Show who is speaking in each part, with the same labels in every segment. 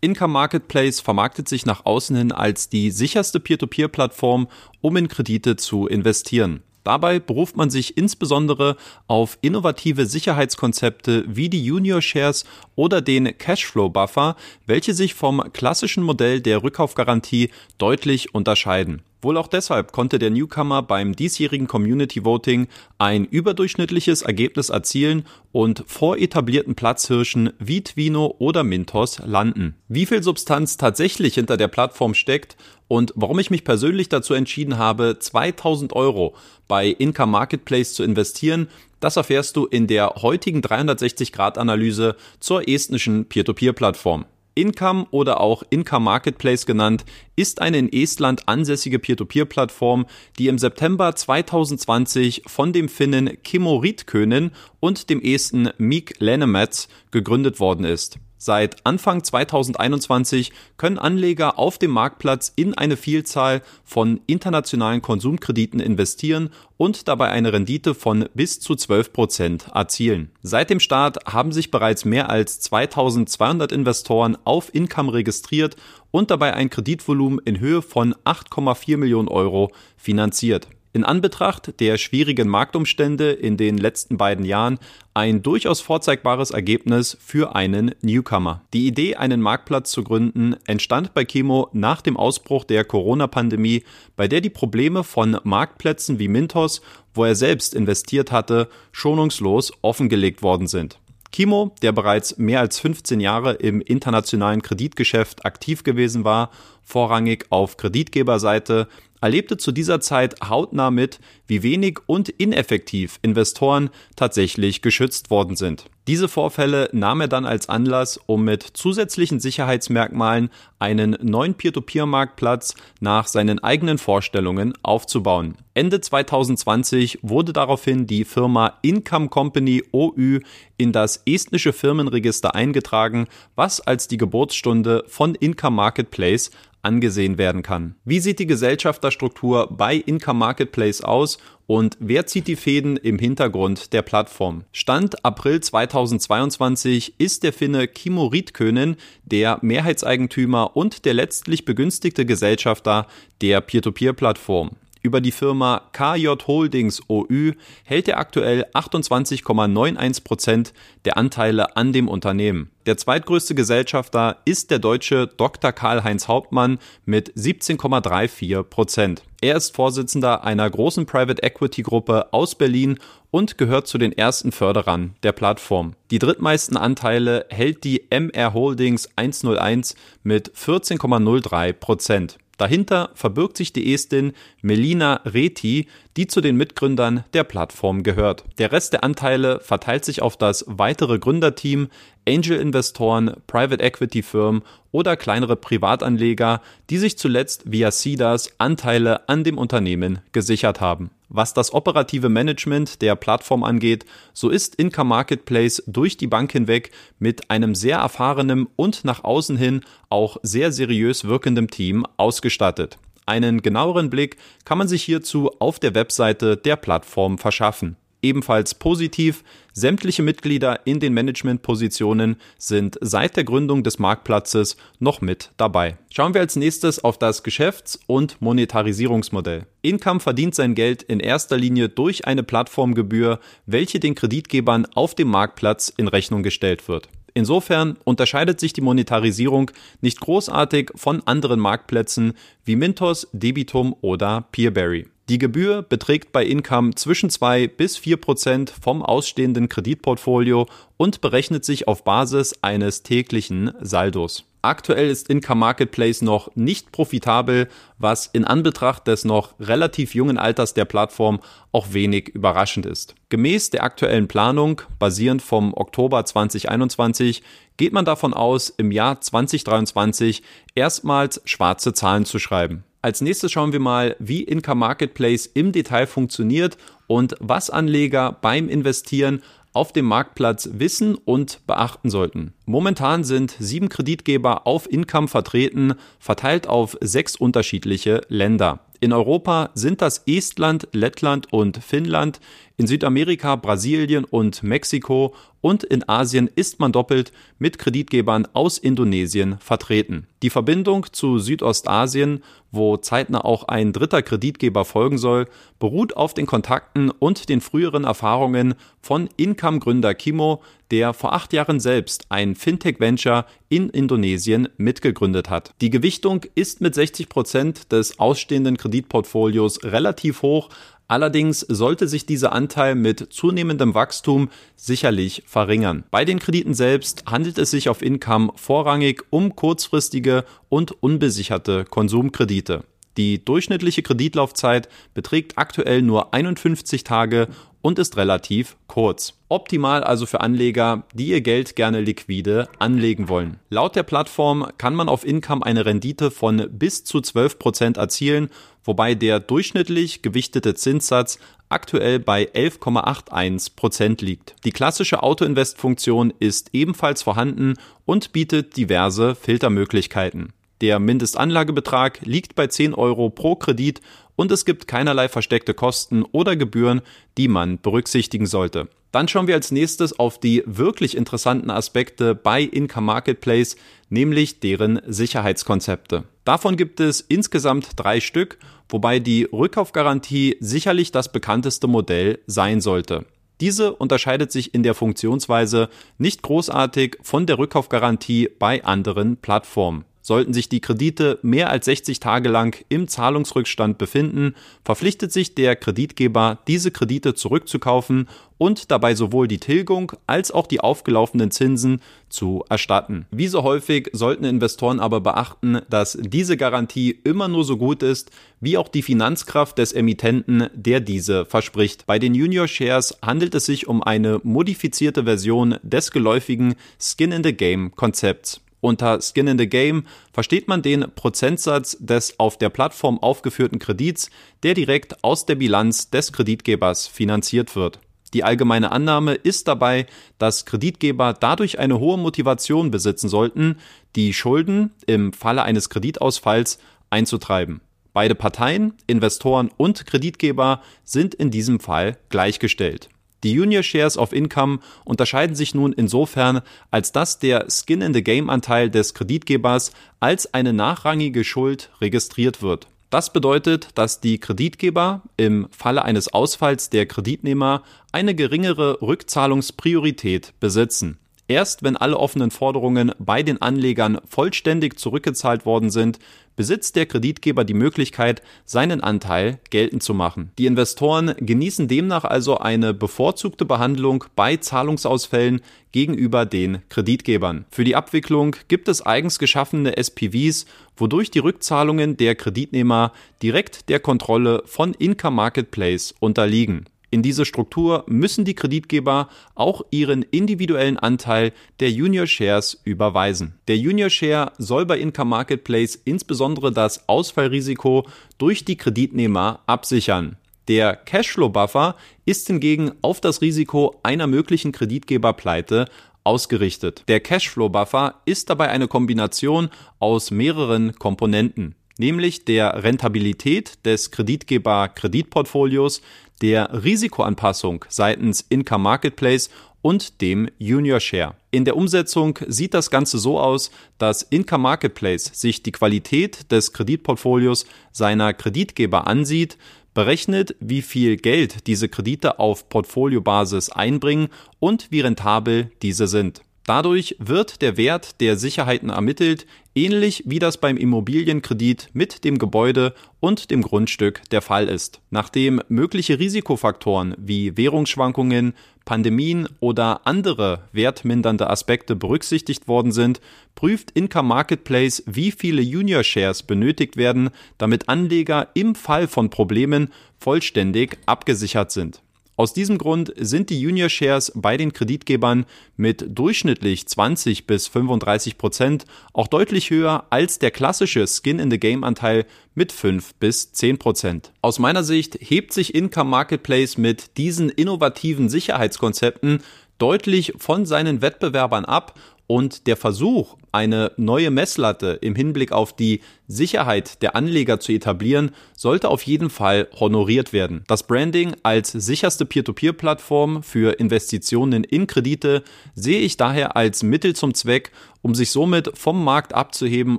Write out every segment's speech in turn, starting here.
Speaker 1: Income Marketplace vermarktet sich nach außen hin als die sicherste Peer-to-Peer-Plattform, um in Kredite zu investieren. Dabei beruft man sich insbesondere auf innovative Sicherheitskonzepte wie die Junior Shares oder den Cashflow Buffer, welche sich vom klassischen Modell der Rückkaufgarantie deutlich unterscheiden. Wohl auch deshalb konnte der Newcomer beim diesjährigen Community Voting ein überdurchschnittliches Ergebnis erzielen und vor etablierten Platzhirschen wie Twino oder Mintos landen. Wie viel Substanz tatsächlich hinter der Plattform steckt und warum ich mich persönlich dazu entschieden habe, 2000 Euro bei Income Marketplace zu investieren, das erfährst du in der heutigen 360-Grad-Analyse zur estnischen Peer-to-Peer-Plattform. Income oder auch Income Marketplace genannt, ist eine in Estland ansässige Peer-to-Peer-Plattform, die im September 2020 von dem Finnen Kimmo Ritkönen und dem Esten Mik Lenemets gegründet worden ist. Seit Anfang 2021 können Anleger auf dem Marktplatz in eine Vielzahl von internationalen Konsumkrediten investieren und dabei eine Rendite von bis zu 12 Prozent erzielen. Seit dem Start haben sich bereits mehr als 2200 Investoren auf Income registriert und dabei ein Kreditvolumen in Höhe von 8,4 Millionen Euro finanziert in Anbetracht der schwierigen Marktumstände in den letzten beiden Jahren ein durchaus vorzeigbares Ergebnis für einen Newcomer. Die Idee, einen Marktplatz zu gründen, entstand bei Chemo nach dem Ausbruch der Corona-Pandemie, bei der die Probleme von Marktplätzen wie Mintos, wo er selbst investiert hatte, schonungslos offengelegt worden sind. Kimo, der bereits mehr als 15 Jahre im internationalen Kreditgeschäft aktiv gewesen war, vorrangig auf Kreditgeberseite, erlebte zu dieser Zeit hautnah mit, wie wenig und ineffektiv Investoren tatsächlich geschützt worden sind. Diese Vorfälle nahm er dann als Anlass, um mit zusätzlichen Sicherheitsmerkmalen einen neuen Peer-to-Peer-Marktplatz nach seinen eigenen Vorstellungen aufzubauen. Ende 2020 wurde daraufhin die Firma Income Company OÜ in das estnische Firmenregister eingetragen, was als die Geburtsstunde von Income Marketplace angesehen werden kann. Wie sieht die Gesellschafterstruktur bei Income Marketplace aus und wer zieht die Fäden im Hintergrund der Plattform? Stand April 2022 ist der Finne Kimo Riedkönen der Mehrheitseigentümer und der letztlich begünstigte Gesellschafter der Peer-to-Peer-Plattform. Über die Firma KJ Holdings OÜ hält er aktuell 28,91 Prozent der Anteile an dem Unternehmen. Der zweitgrößte Gesellschafter ist der deutsche Dr. Karl-Heinz Hauptmann mit 17,34 Prozent. Er ist Vorsitzender einer großen Private Equity Gruppe aus Berlin und gehört zu den ersten Förderern der Plattform. Die drittmeisten Anteile hält die MR Holdings 101 mit 14,03 Prozent. Dahinter verbirgt sich die Estin Melina Reti, die zu den Mitgründern der Plattform gehört. Der Rest der Anteile verteilt sich auf das weitere Gründerteam, Angel-Investoren, Private Equity-Firmen oder kleinere Privatanleger, die sich zuletzt via CEDAS Anteile an dem Unternehmen gesichert haben. Was das operative Management der Plattform angeht, so ist Income Marketplace durch die Bank hinweg mit einem sehr erfahrenen und nach außen hin auch sehr seriös wirkendem Team ausgestattet. Einen genaueren Blick kann man sich hierzu auf der Webseite der Plattform verschaffen. Ebenfalls positiv, sämtliche Mitglieder in den Managementpositionen sind seit der Gründung des Marktplatzes noch mit dabei. Schauen wir als nächstes auf das Geschäfts- und Monetarisierungsmodell. Income verdient sein Geld in erster Linie durch eine Plattformgebühr, welche den Kreditgebern auf dem Marktplatz in Rechnung gestellt wird. Insofern unterscheidet sich die Monetarisierung nicht großartig von anderen Marktplätzen wie Mintos, Debitum oder Peerberry. Die Gebühr beträgt bei Income zwischen 2 bis 4 Prozent vom ausstehenden Kreditportfolio und berechnet sich auf Basis eines täglichen Saldos. Aktuell ist Income Marketplace noch nicht profitabel, was in Anbetracht des noch relativ jungen Alters der Plattform auch wenig überraschend ist. Gemäß der aktuellen Planung, basierend vom Oktober 2021, geht man davon aus, im Jahr 2023 erstmals schwarze Zahlen zu schreiben. Als nächstes schauen wir mal, wie Income Marketplace im Detail funktioniert und was Anleger beim Investieren auf dem Marktplatz wissen und beachten sollten. Momentan sind sieben Kreditgeber auf Income vertreten, verteilt auf sechs unterschiedliche Länder. In Europa sind das Estland, Lettland und Finnland, in Südamerika Brasilien und Mexiko und in Asien ist man doppelt mit Kreditgebern aus Indonesien vertreten. Die Verbindung zu Südostasien, wo zeitnah auch ein dritter Kreditgeber folgen soll, beruht auf den Kontakten und den früheren Erfahrungen von Income-Gründer Kimo, der vor acht Jahren selbst ein Fintech-Venture in Indonesien mitgegründet hat. Die Gewichtung ist mit 60 Prozent des ausstehenden Kreditportfolios relativ hoch, Allerdings sollte sich dieser Anteil mit zunehmendem Wachstum sicherlich verringern. Bei den Krediten selbst handelt es sich auf Income vorrangig um kurzfristige und unbesicherte Konsumkredite. Die durchschnittliche Kreditlaufzeit beträgt aktuell nur 51 Tage und ist relativ kurz. Optimal also für Anleger, die ihr Geld gerne liquide anlegen wollen. Laut der Plattform kann man auf Income eine Rendite von bis zu 12 Prozent erzielen, wobei der durchschnittlich gewichtete Zinssatz aktuell bei 11,81 Prozent liegt. Die klassische Autoinvest-Funktion ist ebenfalls vorhanden und bietet diverse Filtermöglichkeiten. Der Mindestanlagebetrag liegt bei 10 Euro pro Kredit und es gibt keinerlei versteckte Kosten oder Gebühren, die man berücksichtigen sollte. Dann schauen wir als nächstes auf die wirklich interessanten Aspekte bei Income Marketplace, nämlich deren Sicherheitskonzepte. Davon gibt es insgesamt drei Stück, wobei die Rückkaufgarantie sicherlich das bekannteste Modell sein sollte. Diese unterscheidet sich in der Funktionsweise nicht großartig von der Rückkaufgarantie bei anderen Plattformen. Sollten sich die Kredite mehr als 60 Tage lang im Zahlungsrückstand befinden, verpflichtet sich der Kreditgeber, diese Kredite zurückzukaufen und dabei sowohl die Tilgung als auch die aufgelaufenen Zinsen zu erstatten. Wie so häufig sollten Investoren aber beachten, dass diese Garantie immer nur so gut ist, wie auch die Finanzkraft des Emittenten, der diese verspricht. Bei den Junior Shares handelt es sich um eine modifizierte Version des geläufigen Skin in the Game Konzepts. Unter Skin in the Game versteht man den Prozentsatz des auf der Plattform aufgeführten Kredits, der direkt aus der Bilanz des Kreditgebers finanziert wird. Die allgemeine Annahme ist dabei, dass Kreditgeber dadurch eine hohe Motivation besitzen sollten, die Schulden im Falle eines Kreditausfalls einzutreiben. Beide Parteien, Investoren und Kreditgeber sind in diesem Fall gleichgestellt. Die Junior Shares of Income unterscheiden sich nun insofern, als dass der Skin in the Game Anteil des Kreditgebers als eine nachrangige Schuld registriert wird. Das bedeutet, dass die Kreditgeber im Falle eines Ausfalls der Kreditnehmer eine geringere Rückzahlungspriorität besitzen. Erst wenn alle offenen Forderungen bei den Anlegern vollständig zurückgezahlt worden sind, besitzt der Kreditgeber die Möglichkeit, seinen Anteil geltend zu machen. Die Investoren genießen demnach also eine bevorzugte Behandlung bei Zahlungsausfällen gegenüber den Kreditgebern. Für die Abwicklung gibt es eigens geschaffene SPVs, wodurch die Rückzahlungen der Kreditnehmer direkt der Kontrolle von Income Marketplace unterliegen. In diese Struktur müssen die Kreditgeber auch ihren individuellen Anteil der Junior Shares überweisen. Der Junior Share soll bei Income Marketplace insbesondere das Ausfallrisiko durch die Kreditnehmer absichern. Der Cashflow Buffer ist hingegen auf das Risiko einer möglichen Kreditgeberpleite ausgerichtet. Der Cashflow Buffer ist dabei eine Kombination aus mehreren Komponenten nämlich der Rentabilität des Kreditgeber-Kreditportfolios, der Risikoanpassung seitens Income Marketplace und dem Junior Share. In der Umsetzung sieht das Ganze so aus, dass Income Marketplace sich die Qualität des Kreditportfolios seiner Kreditgeber ansieht, berechnet, wie viel Geld diese Kredite auf Portfoliobasis einbringen und wie rentabel diese sind. Dadurch wird der Wert der Sicherheiten ermittelt, ähnlich wie das beim Immobilienkredit mit dem Gebäude und dem Grundstück der Fall ist. Nachdem mögliche Risikofaktoren wie Währungsschwankungen, Pandemien oder andere wertmindernde Aspekte berücksichtigt worden sind, prüft Income Marketplace, wie viele Junior Shares benötigt werden, damit Anleger im Fall von Problemen vollständig abgesichert sind. Aus diesem Grund sind die Junior Shares bei den Kreditgebern mit durchschnittlich 20 bis 35 Prozent auch deutlich höher als der klassische Skin in the Game Anteil mit 5 bis 10 Prozent. Aus meiner Sicht hebt sich Income Marketplace mit diesen innovativen Sicherheitskonzepten deutlich von seinen Wettbewerbern ab und der Versuch, eine neue Messlatte im Hinblick auf die Sicherheit der Anleger zu etablieren, sollte auf jeden Fall honoriert werden. Das Branding als sicherste Peer-to-Peer-Plattform für Investitionen in Kredite sehe ich daher als Mittel zum Zweck, um sich somit vom Markt abzuheben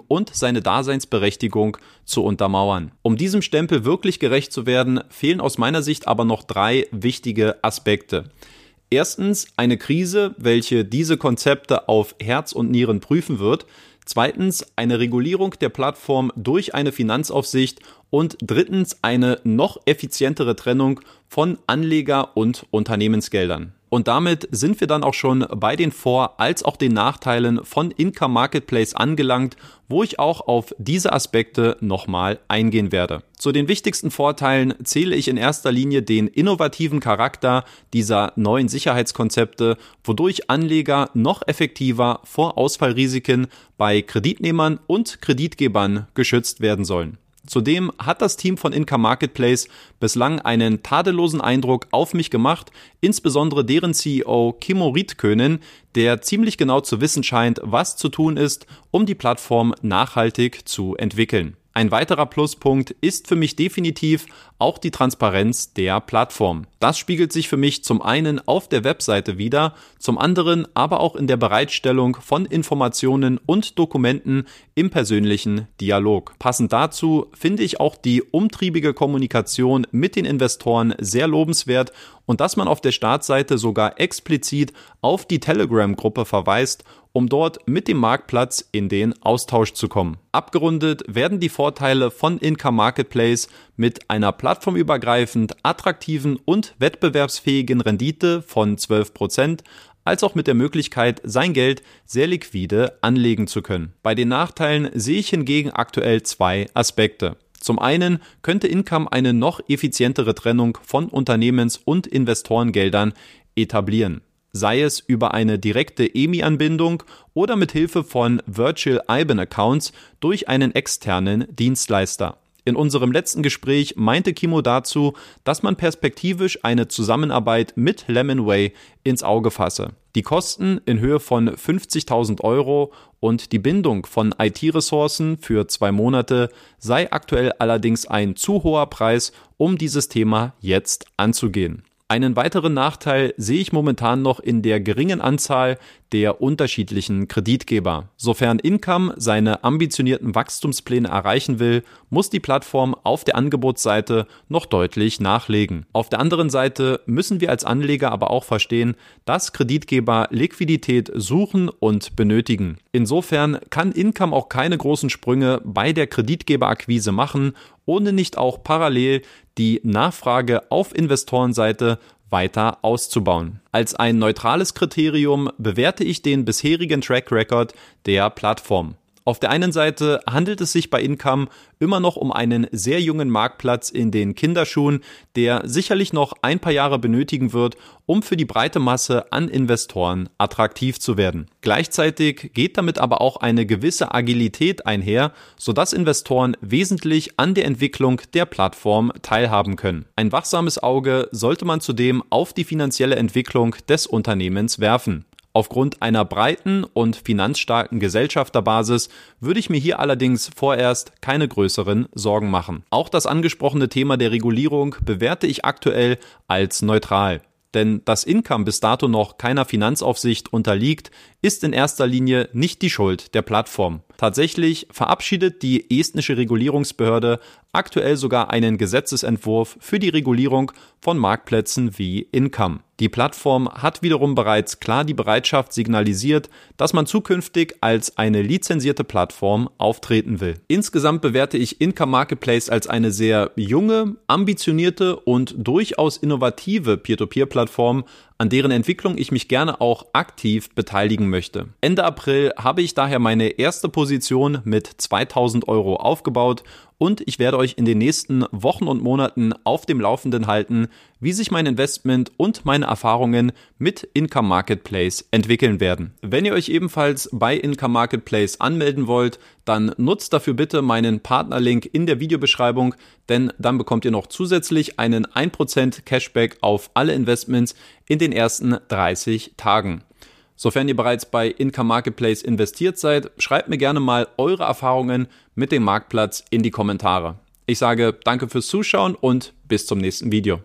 Speaker 1: und seine Daseinsberechtigung zu untermauern. Um diesem Stempel wirklich gerecht zu werden, fehlen aus meiner Sicht aber noch drei wichtige Aspekte. Erstens eine Krise, welche diese Konzepte auf Herz und Nieren prüfen wird. Zweitens eine Regulierung der Plattform durch eine Finanzaufsicht und drittens eine noch effizientere Trennung von Anleger- und Unternehmensgeldern. Und damit sind wir dann auch schon bei den Vor- als auch den Nachteilen von Income Marketplace angelangt, wo ich auch auf diese Aspekte nochmal eingehen werde. Zu den wichtigsten Vorteilen zähle ich in erster Linie den innovativen Charakter dieser neuen Sicherheitskonzepte, wodurch Anleger noch effektiver vor Ausfallrisiken bei Kreditnehmern und Kreditgebern geschützt werden sollen. Zudem hat das Team von Inca Marketplace bislang einen tadellosen Eindruck auf mich gemacht, insbesondere deren CEO Kimo Riedkönen, der ziemlich genau zu wissen scheint, was zu tun ist, um die Plattform nachhaltig zu entwickeln. Ein weiterer Pluspunkt ist für mich definitiv auch die Transparenz der Plattform. Das spiegelt sich für mich zum einen auf der Webseite wieder, zum anderen aber auch in der Bereitstellung von Informationen und Dokumenten im persönlichen Dialog. Passend dazu finde ich auch die umtriebige Kommunikation mit den Investoren sehr lobenswert und dass man auf der Startseite sogar explizit auf die Telegram-Gruppe verweist, um dort mit dem Marktplatz in den Austausch zu kommen. Abgerundet werden die Vorteile von Income Marketplace mit einer plattformübergreifend attraktiven und wettbewerbsfähigen Rendite von 12%, als auch mit der Möglichkeit, sein Geld sehr liquide anlegen zu können. Bei den Nachteilen sehe ich hingegen aktuell zwei Aspekte. Zum einen könnte Income eine noch effizientere Trennung von Unternehmens- und Investorengeldern etablieren sei es über eine direkte EMI-Anbindung oder mit Hilfe von Virtual IBAN Accounts durch einen externen Dienstleister. In unserem letzten Gespräch meinte Kimo dazu, dass man perspektivisch eine Zusammenarbeit mit Lemonway ins Auge fasse. Die Kosten in Höhe von 50.000 Euro und die Bindung von IT-Ressourcen für zwei Monate sei aktuell allerdings ein zu hoher Preis, um dieses Thema jetzt anzugehen. Einen weiteren Nachteil sehe ich momentan noch in der geringen Anzahl der unterschiedlichen Kreditgeber. Sofern Income seine ambitionierten Wachstumspläne erreichen will, muss die Plattform auf der Angebotsseite noch deutlich nachlegen. Auf der anderen Seite müssen wir als Anleger aber auch verstehen, dass Kreditgeber Liquidität suchen und benötigen. Insofern kann Income auch keine großen Sprünge bei der Kreditgeberakquise machen, ohne nicht auch parallel die Nachfrage auf Investorenseite weiter auszubauen. Als ein neutrales Kriterium bewerte ich den bisherigen Track Record der Plattform. Auf der einen Seite handelt es sich bei Income immer noch um einen sehr jungen Marktplatz in den Kinderschuhen, der sicherlich noch ein paar Jahre benötigen wird, um für die breite Masse an Investoren attraktiv zu werden. Gleichzeitig geht damit aber auch eine gewisse Agilität einher, sodass Investoren wesentlich an der Entwicklung der Plattform teilhaben können. Ein wachsames Auge sollte man zudem auf die finanzielle Entwicklung des Unternehmens werfen. Aufgrund einer breiten und finanzstarken Gesellschafterbasis würde ich mir hier allerdings vorerst keine größeren Sorgen machen. Auch das angesprochene Thema der Regulierung bewerte ich aktuell als neutral. Denn dass Income bis dato noch keiner Finanzaufsicht unterliegt, ist in erster Linie nicht die Schuld der Plattform. Tatsächlich verabschiedet die estnische Regulierungsbehörde aktuell sogar einen Gesetzesentwurf für die Regulierung von Marktplätzen wie Income. Die Plattform hat wiederum bereits klar die Bereitschaft signalisiert, dass man zukünftig als eine lizenzierte Plattform auftreten will. Insgesamt bewerte ich Income Marketplace als eine sehr junge, ambitionierte und durchaus innovative Peer-to-Peer-Plattform, an deren Entwicklung ich mich gerne auch aktiv beteiligen möchte. Ende April habe ich daher meine erste Position mit 2000 Euro aufgebaut und ich werde euch in den nächsten Wochen und Monaten auf dem Laufenden halten, wie sich mein Investment und meine Erfahrungen mit Income Marketplace entwickeln werden. Wenn ihr euch ebenfalls bei Income Marketplace anmelden wollt, dann nutzt dafür bitte meinen Partnerlink in der Videobeschreibung, denn dann bekommt ihr noch zusätzlich einen 1% Cashback auf alle Investments in den ersten 30 Tagen. Sofern ihr bereits bei Income Marketplace investiert seid, schreibt mir gerne mal eure Erfahrungen mit dem Marktplatz in die Kommentare. Ich sage danke fürs Zuschauen und bis zum nächsten Video.